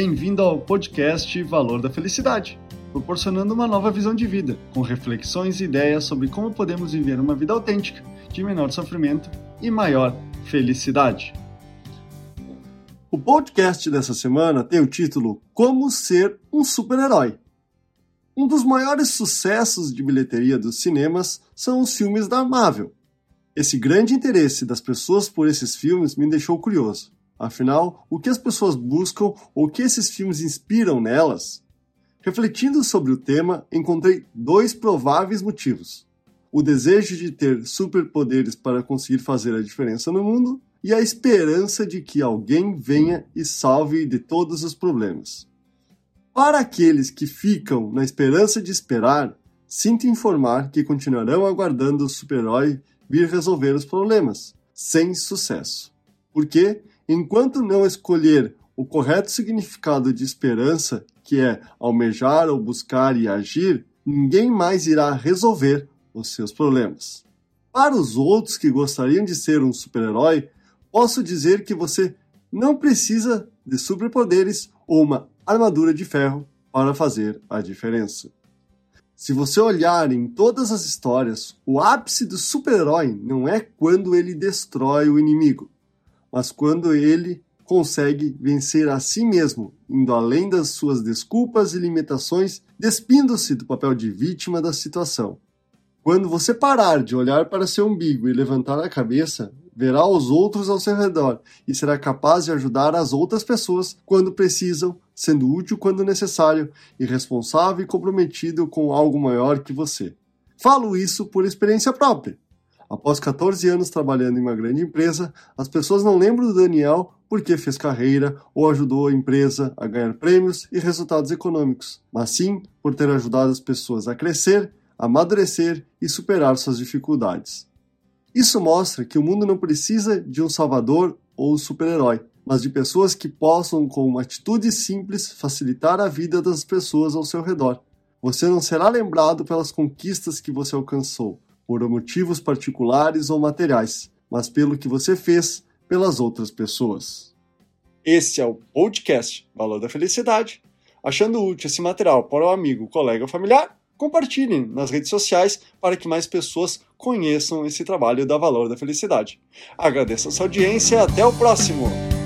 Bem-vindo ao podcast Valor da Felicidade, proporcionando uma nova visão de vida, com reflexões e ideias sobre como podemos viver uma vida autêntica, de menor sofrimento e maior felicidade. O podcast dessa semana tem o título Como Ser um Super-Herói. Um dos maiores sucessos de bilheteria dos cinemas são os filmes da Marvel. Esse grande interesse das pessoas por esses filmes me deixou curioso. Afinal, o que as pessoas buscam ou o que esses filmes inspiram nelas? Refletindo sobre o tema, encontrei dois prováveis motivos: o desejo de ter superpoderes para conseguir fazer a diferença no mundo e a esperança de que alguém venha e salve de todos os problemas. Para aqueles que ficam na esperança de esperar, sinto informar que continuarão aguardando o super-herói vir resolver os problemas, sem sucesso. Porque enquanto não escolher o correto significado de esperança, que é almejar ou buscar e agir, ninguém mais irá resolver os seus problemas. Para os outros que gostariam de ser um super-herói, posso dizer que você não precisa de superpoderes ou uma armadura de ferro para fazer a diferença. Se você olhar em todas as histórias, o ápice do super-herói não é quando ele destrói o inimigo, mas quando ele consegue vencer a si mesmo, indo além das suas desculpas e limitações, despindo-se do papel de vítima da situação. Quando você parar de olhar para seu umbigo e levantar a cabeça, verá os outros ao seu redor e será capaz de ajudar as outras pessoas quando precisam, sendo útil quando necessário e responsável e comprometido com algo maior que você. Falo isso por experiência própria. Após 14 anos trabalhando em uma grande empresa, as pessoas não lembram do Daniel porque fez carreira ou ajudou a empresa a ganhar prêmios e resultados econômicos, mas sim por ter ajudado as pessoas a crescer, amadurecer e superar suas dificuldades. Isso mostra que o mundo não precisa de um salvador ou super-herói, mas de pessoas que possam, com uma atitude simples, facilitar a vida das pessoas ao seu redor. Você não será lembrado pelas conquistas que você alcançou, por motivos particulares ou materiais, mas pelo que você fez pelas outras pessoas. Este é o podcast Valor da Felicidade. Achando útil esse material para o amigo, colega ou familiar, compartilhem nas redes sociais para que mais pessoas conheçam esse trabalho da Valor da Felicidade. Agradeço a sua audiência e até o próximo!